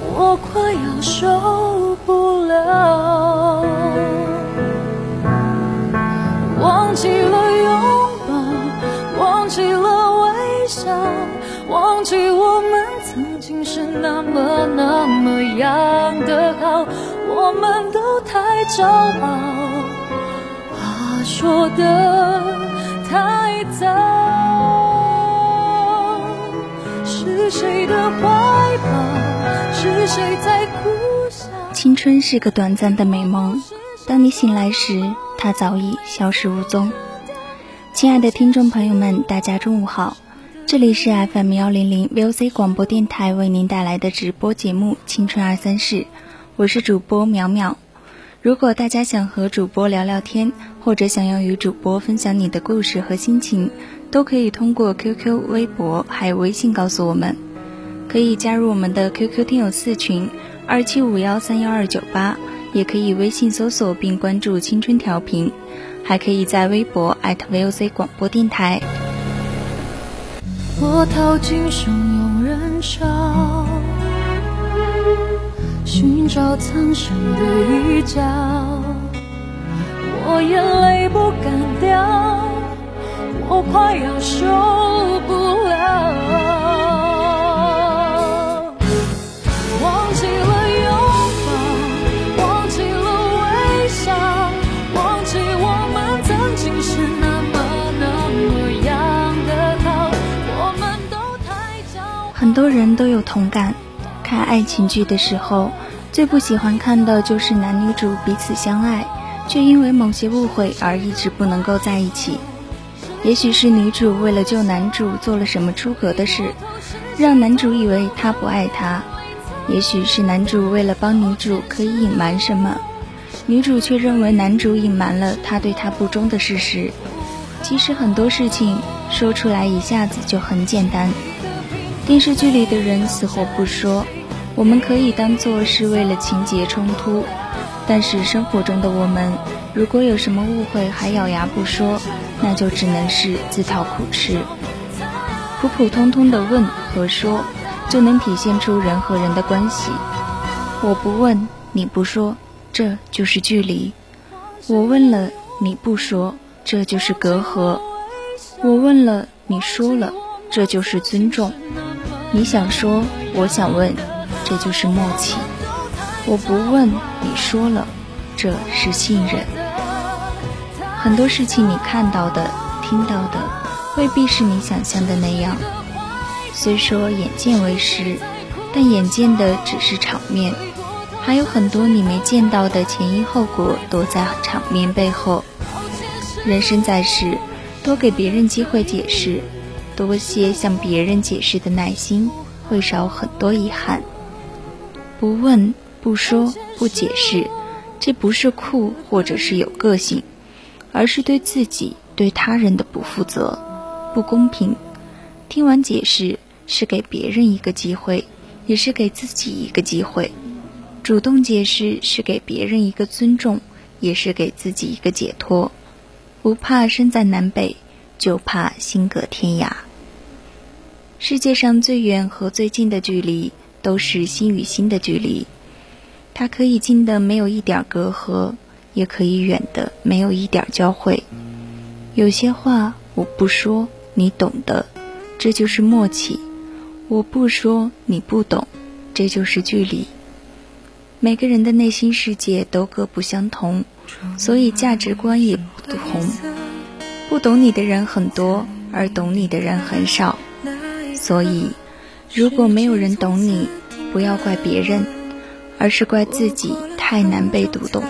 我快要受不了。忘记了拥抱，忘记了微笑，忘记我们曾经是那么那么样的好，我们都太骄傲，话说的太早。是谁的怀抱？谁在苦？青春是个短暂的美梦，当你醒来时，它早已消失无踪。亲爱的听众朋友们，大家中午好，这里是 FM 幺零零 VOC 广播电台为您带来的直播节目《青春二三事》，我是主播淼淼。如果大家想和主播聊聊天，或者想要与主播分享你的故事和心情，都可以通过 QQ、微博还有微信告诉我们。可以加入我们的 QQ 听友四群二七五幺三幺二九八，也可以微信搜索并关注“青春调频”，还可以在微博 @VOC 广播电台。我逃进汹涌人潮，寻找藏身的一角。我眼泪不敢掉，我快要受不了。很多人都有同感，看爱情剧的时候，最不喜欢看的就是男女主彼此相爱，却因为某些误会而一直不能够在一起。也许是女主为了救男主做了什么出格的事，让男主以为她不爱他；也许是男主为了帮女主可以隐瞒什么，女主却认为男主隐瞒了他对她不忠的事实。其实很多事情说出来一下子就很简单。电视剧里的人死活不说，我们可以当做是为了情节冲突；但是生活中的我们，如果有什么误会还咬牙不说，那就只能是自讨苦吃。普普通通的问和说，就能体现出人和人的关系。我不问，你不说，这就是距离；我问了，你不说，这就是隔阂；我问了，你说了，这就是尊重。你想说，我想问，这就是默契。我不问，你说了，这是信任。很多事情你看到的、听到的，未必是你想象的那样。虽说眼见为实，但眼见的只是场面，还有很多你没见到的前因后果躲在场面背后。人生在世，多给别人机会解释。多些向别人解释的耐心，会少很多遗憾。不问、不说、不解释，这不是酷或者是有个性，而是对自己、对他人的不负责、不公平。听完解释，是给别人一个机会，也是给自己一个机会。主动解释是给别人一个尊重，也是给自己一个解脱。不怕身在南北，就怕心隔天涯。世界上最远和最近的距离，都是心与心的距离。它可以近的没有一点隔阂，也可以远的没有一点交汇。有些话我不说，你懂的，这就是默契；我不说，你不懂，这就是距离。每个人的内心世界都各不相同，所以价值观也不同。不懂你的人很多，而懂你的人很少。所以，如果没有人懂你，不要怪别人，而是怪自己太难被读懂。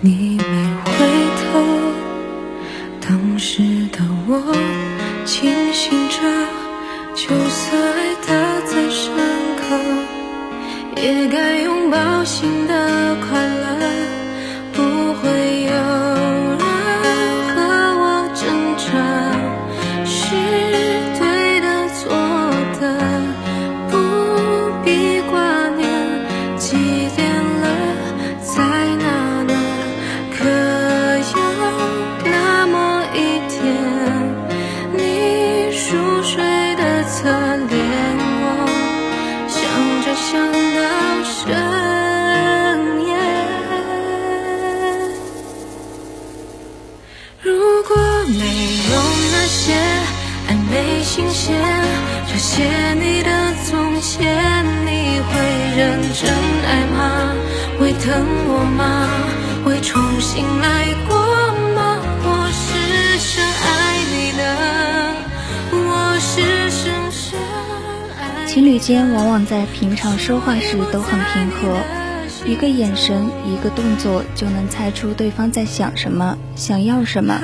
你没回头，当时的我平常说话时都很平和，一个眼神，一个动作就能猜出对方在想什么，想要什么。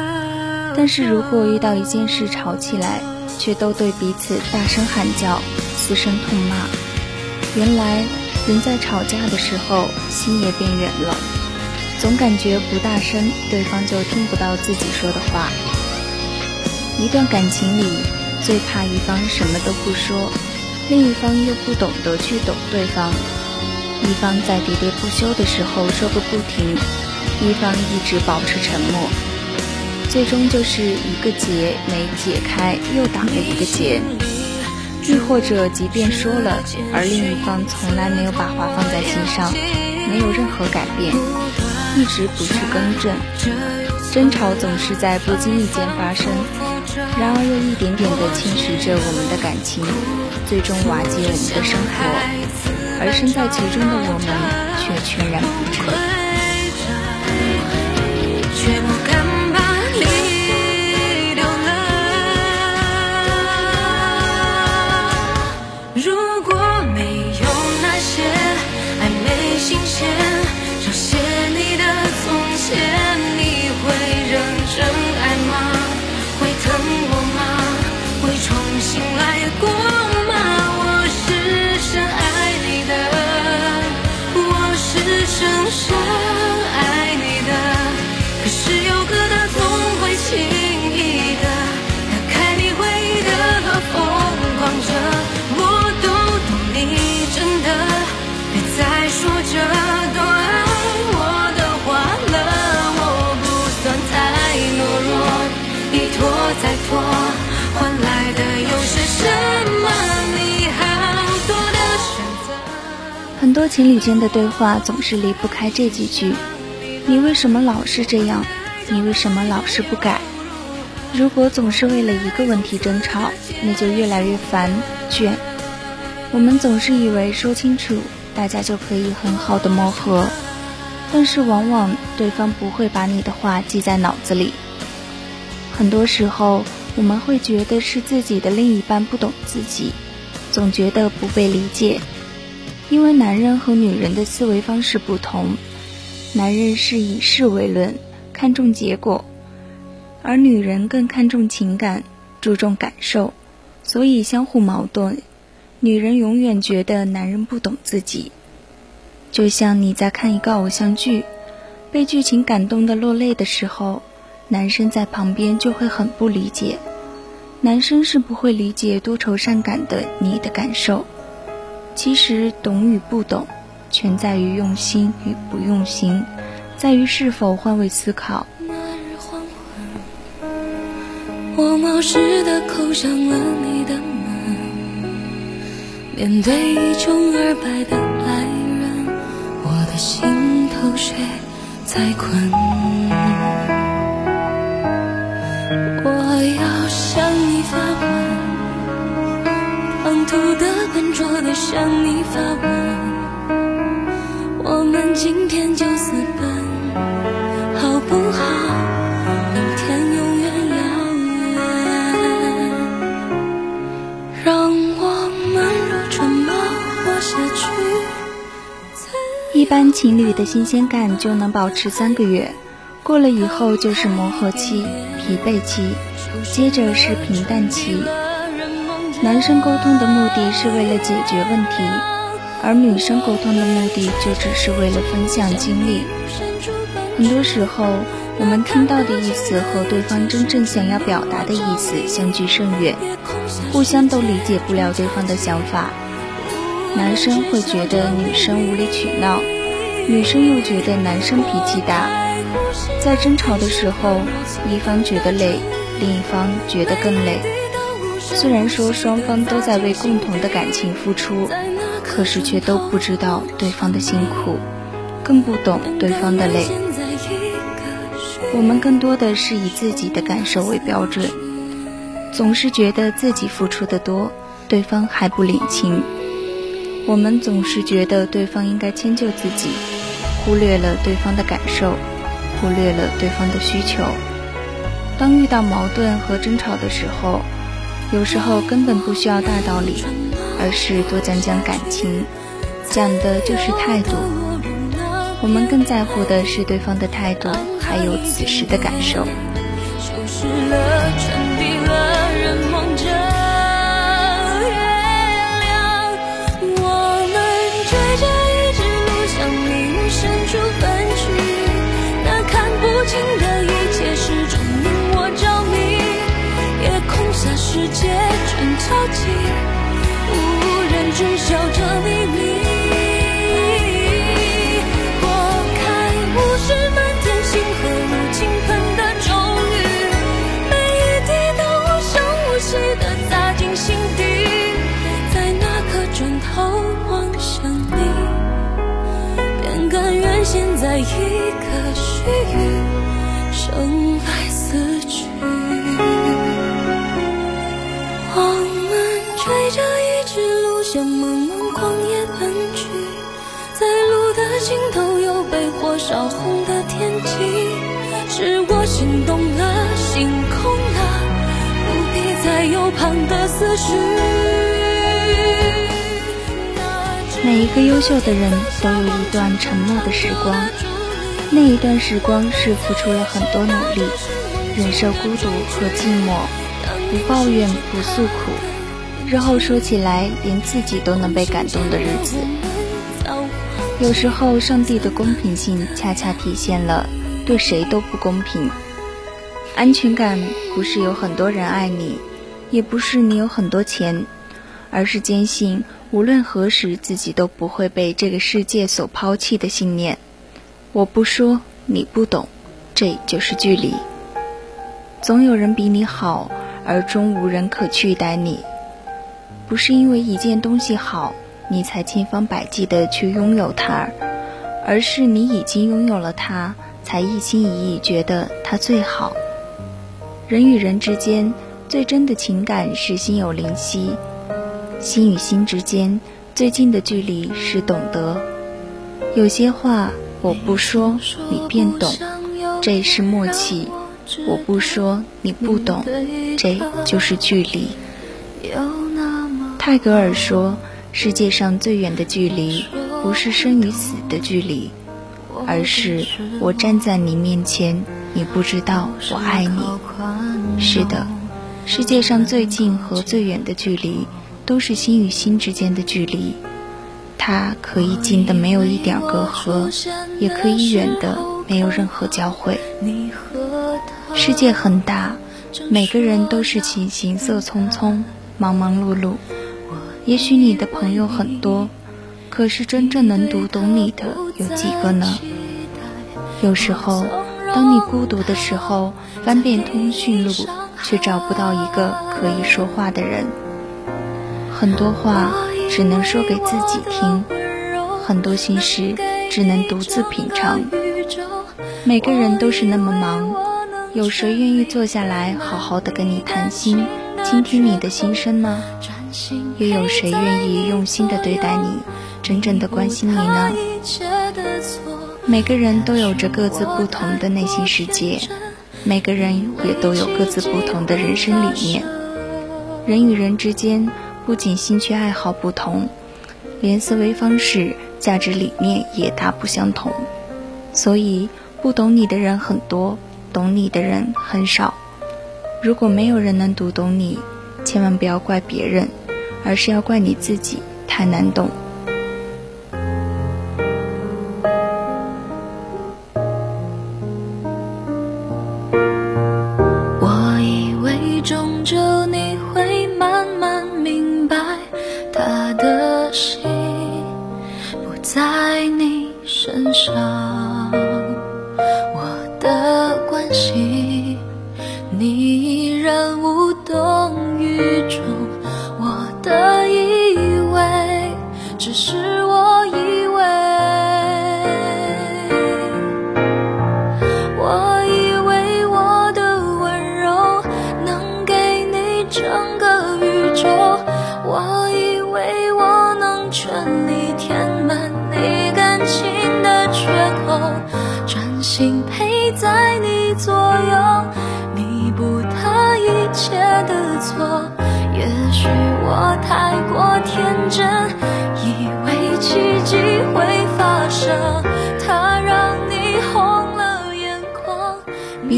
但是如果遇到一件事吵起来，却都对彼此大声喊叫，嘶声痛骂，原来。人在吵架的时候，心也变远了，总感觉不大声，对方就听不到自己说的话。一段感情里，最怕一方什么都不说，另一方又不懂得去懂对方。一方在喋喋不休的时候说个不停，一方一直保持沉默，最终就是一个结没解开，又打了一个结。亦或者，即便说了，而另一方从来没有把话放在心上，没有任何改变，一直不去更正，争吵总是在不经意间发生，然而又一点点地侵蚀着我们的感情，最终瓦解我们的生活，而身在其中的我们却全然不知。剩下。多情侣间的对话总是离不开这几句：“你为什么老是这样？你为什么老是不改？”如果总是为了一个问题争吵，那就越来越烦倦。我们总是以为说清楚，大家就可以很好的磨合，但是往往对方不会把你的话记在脑子里。很多时候，我们会觉得是自己的另一半不懂自己，总觉得不被理解。因为男人和女人的思维方式不同，男人是以事为论，看重结果，而女人更看重情感，注重感受，所以相互矛盾。女人永远觉得男人不懂自己，就像你在看一个偶像剧，被剧情感动的落泪的时候，男生在旁边就会很不理解，男生是不会理解多愁善感的你的感受。其实懂与不懂，全在于用心与不用心，在于是否换位思考。那日黄昏，我冒失的扣上了你的门，面对一穷二白的爱人，我的心头谁在困？我要向你发问，唐突的。笨拙的向你发问，我们今天就私奔，好不好？明天永远遥远。让我们如春猫活下去。一般情侣的新鲜感就能保持三个月，过了以后就是磨合期、疲惫期，接着是平淡期。男生沟通的目的是为了解决问题，而女生沟通的目的就只是为了分享经历。很多时候，我们听到的意思和对方真正想要表达的意思相距甚远，互相都理解不了对方的想法。男生会觉得女生无理取闹，女生又觉得男生脾气大。在争吵的时候，一方觉得累，另一方觉得更累。虽然说双方都在为共同的感情付出，可是却都不知道对方的辛苦，更不懂对方的累。我们更多的是以自己的感受为标准，总是觉得自己付出的多，对方还不领情。我们总是觉得对方应该迁就自己，忽略了对方的感受，忽略了对方的需求。当遇到矛盾和争吵的时候，有时候根本不需要大道理，而是多讲讲感情，讲的就是态度。我们更在乎的是对方的态度，还有此时的感受。只鹿向茫茫旷野奔去，在路的尽头有被火烧红的天际。是我心动了，心空了，不必再有旁的思绪。每一个优秀的人都有一段沉默的时光。那一段时光是付出了很多努力，忍受孤独和寂寞，不抱怨不诉苦，日后说起来连自己都能被感动的日子。有时候，上帝的公平性恰恰体现了对谁都不公平。安全感不是有很多人爱你，也不是你有很多钱，而是坚信无论何时自己都不会被这个世界所抛弃的信念。我不说，你不懂，这就是距离。总有人比你好，而终无人可取代你。不是因为一件东西好，你才千方百计的去拥有它，而是你已经拥有了它，才一心一意觉得它最好。人与人之间最真的情感是心有灵犀，心与心之间最近的距离是懂得。有些话。我不说，你便懂，这是默契；我不说，你不懂，这就是距离。泰戈尔说：“世界上最远的距离，不是生与死的距离，而是我站在你面前，你不知道我爱你。”是的，世界上最近和最远的距离，都是心与心之间的距离。它可以近的没有一点隔阂，也可以远的没有任何交汇。世界很大，每个人都是其行色匆匆、忙忙碌碌。也许你的朋友很多，可是真正能读懂你的有几个呢？有时候，当你孤独的时候，翻遍通讯录，却找不到一个可以说话的人。很多话。只能说给自己听，很多心事只能独自品尝。每个人都是那么忙，有谁愿意坐下来好好的跟你谈心，倾听你的心声呢？又有谁愿意用心的对待你，真正的关心你呢？每个人都有着各自不同的内心世界，每个人也都有各自不同的人生理念。人与人之间不仅兴趣爱好不同，连思维方式、价值理念也大不相同。所以，不懂你的人很多，懂你的人很少。如果没有人能读懂你，千万不要怪别人，而是要怪你自己太难懂。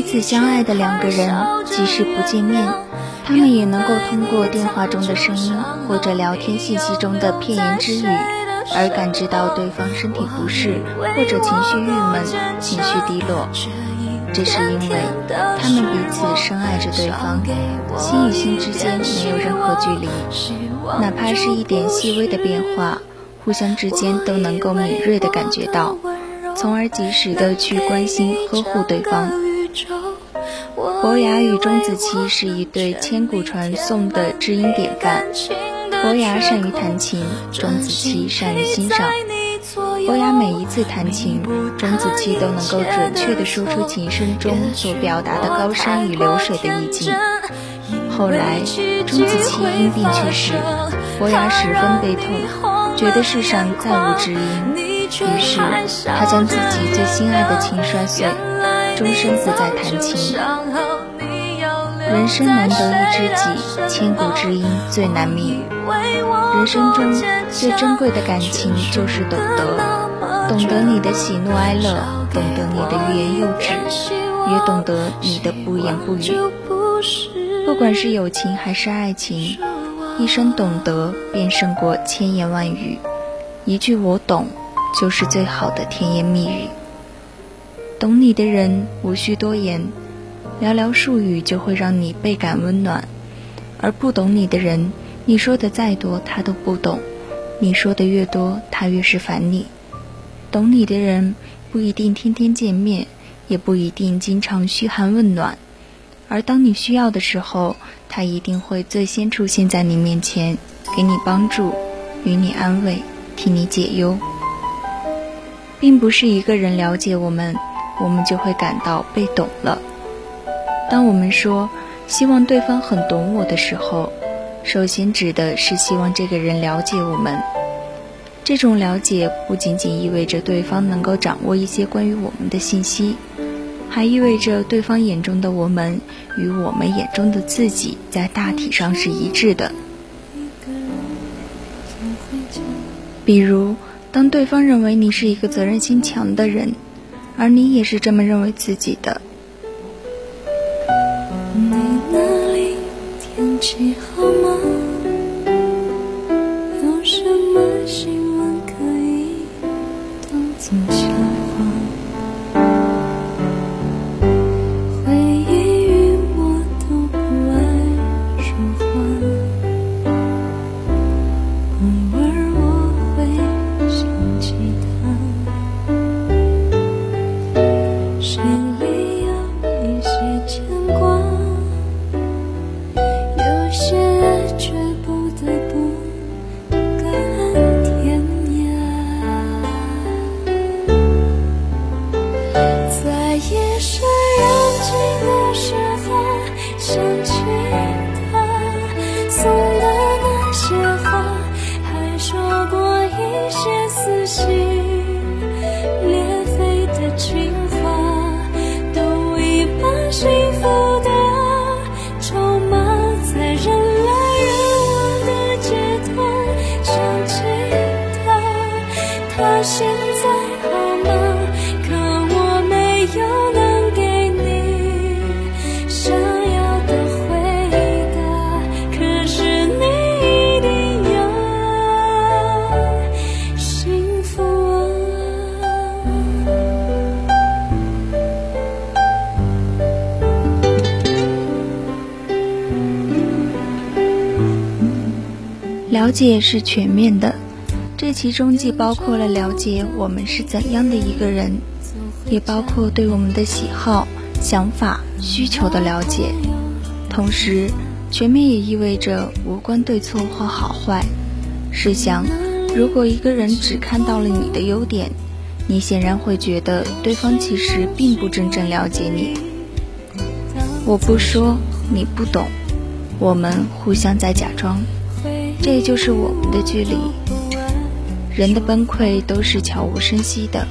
彼此相爱的两个人，即使不见面，他们也能够通过电话中的声音或者聊天信息中的片言之语，而感知到对方身体不适或者情绪郁闷、情绪低落。这是因为他们彼此深爱着对方，心与心之间没有任何距离，哪怕是一点细微的变化，互相之间都能够敏锐地感觉到，从而及时地去关心呵护对方。伯牙与钟子期是一对千古传颂的知音典范。伯牙善于弹琴，钟子期善于欣赏。伯牙每一次弹琴，钟子期都能够准确地说出琴声中所表达的高山与流水的意境。后来，钟子期因病去世，伯牙十分悲痛，觉得世上再无知音，于是他将自己最心爱的琴摔碎。终身不再弹琴。人生难得一知己，千古知音最难觅。人生中最珍贵的感情就是懂得，懂得你的喜怒哀乐，懂得你的欲言又止，也懂得你的不言不语。不管是友情还是爱情，一生懂得便胜过千言万语。一句我懂，就是最好的甜言蜜语。懂你的人无需多言，寥寥数语就会让你倍感温暖；而不懂你的人，你说的再多他都不懂，你说的越多他越是烦你。懂你的人不一定天天见面，也不一定经常嘘寒问暖，而当你需要的时候，他一定会最先出现在你面前，给你帮助，与你安慰，替你解忧。并不是一个人了解我们。我们就会感到被懂了。当我们说希望对方很懂我的时候，首先指的是希望这个人了解我们。这种了解不仅仅意味着对方能够掌握一些关于我们的信息，还意味着对方眼中的我们与我们眼中的自己在大体上是一致的。比如，当对方认为你是一个责任心强的人。而你也是这么认为自己的。你那里天气好吗？有什么新了解是全面的，这其中既包括了了解我们是怎样的一个人，也包括对我们的喜好、想法、需求的了解。同时，全面也意味着无关对错或好坏。试想，如果一个人只看到了你的优点，你显然会觉得对方其实并不真正了解你。我不说，你不懂，我们互相在假装。这就是我们的距离。人的崩溃都是悄无声息的。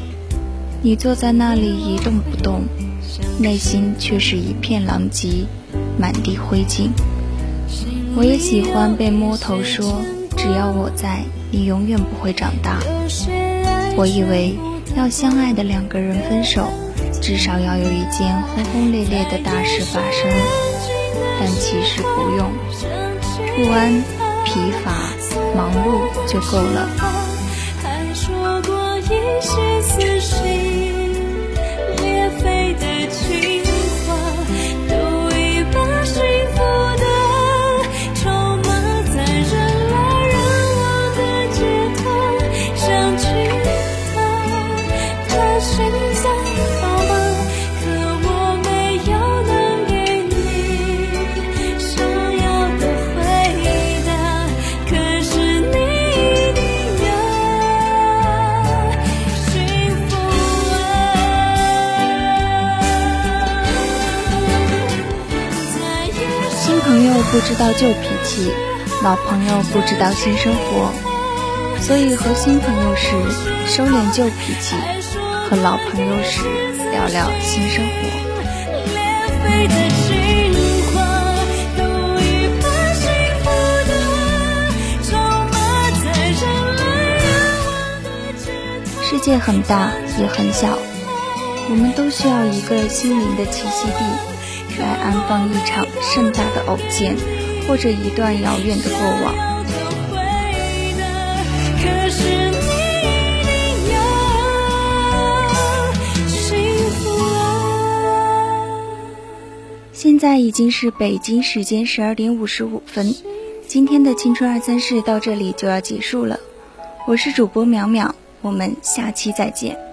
你坐在那里一动不动，内心却是一片狼藉，满地灰烬。我也喜欢被摸头说，只要我在，你永远不会长大。我以为要相爱的两个人分手，至少要有一件轰轰烈烈的大事发生，但其实不用。不安。疲乏、忙碌就够了。道旧脾气，老朋友不知道新生活，所以和新朋友时收敛旧脾气，和老朋友时聊聊新生活。世界很大也很小，我们都需要一个心灵的栖息地。来安放一场盛大的偶见，或者一段遥远的过往。现在已经是北京时间十二点五十五分，今天的青春二三事到这里就要结束了。我是主播淼淼，我们下期再见。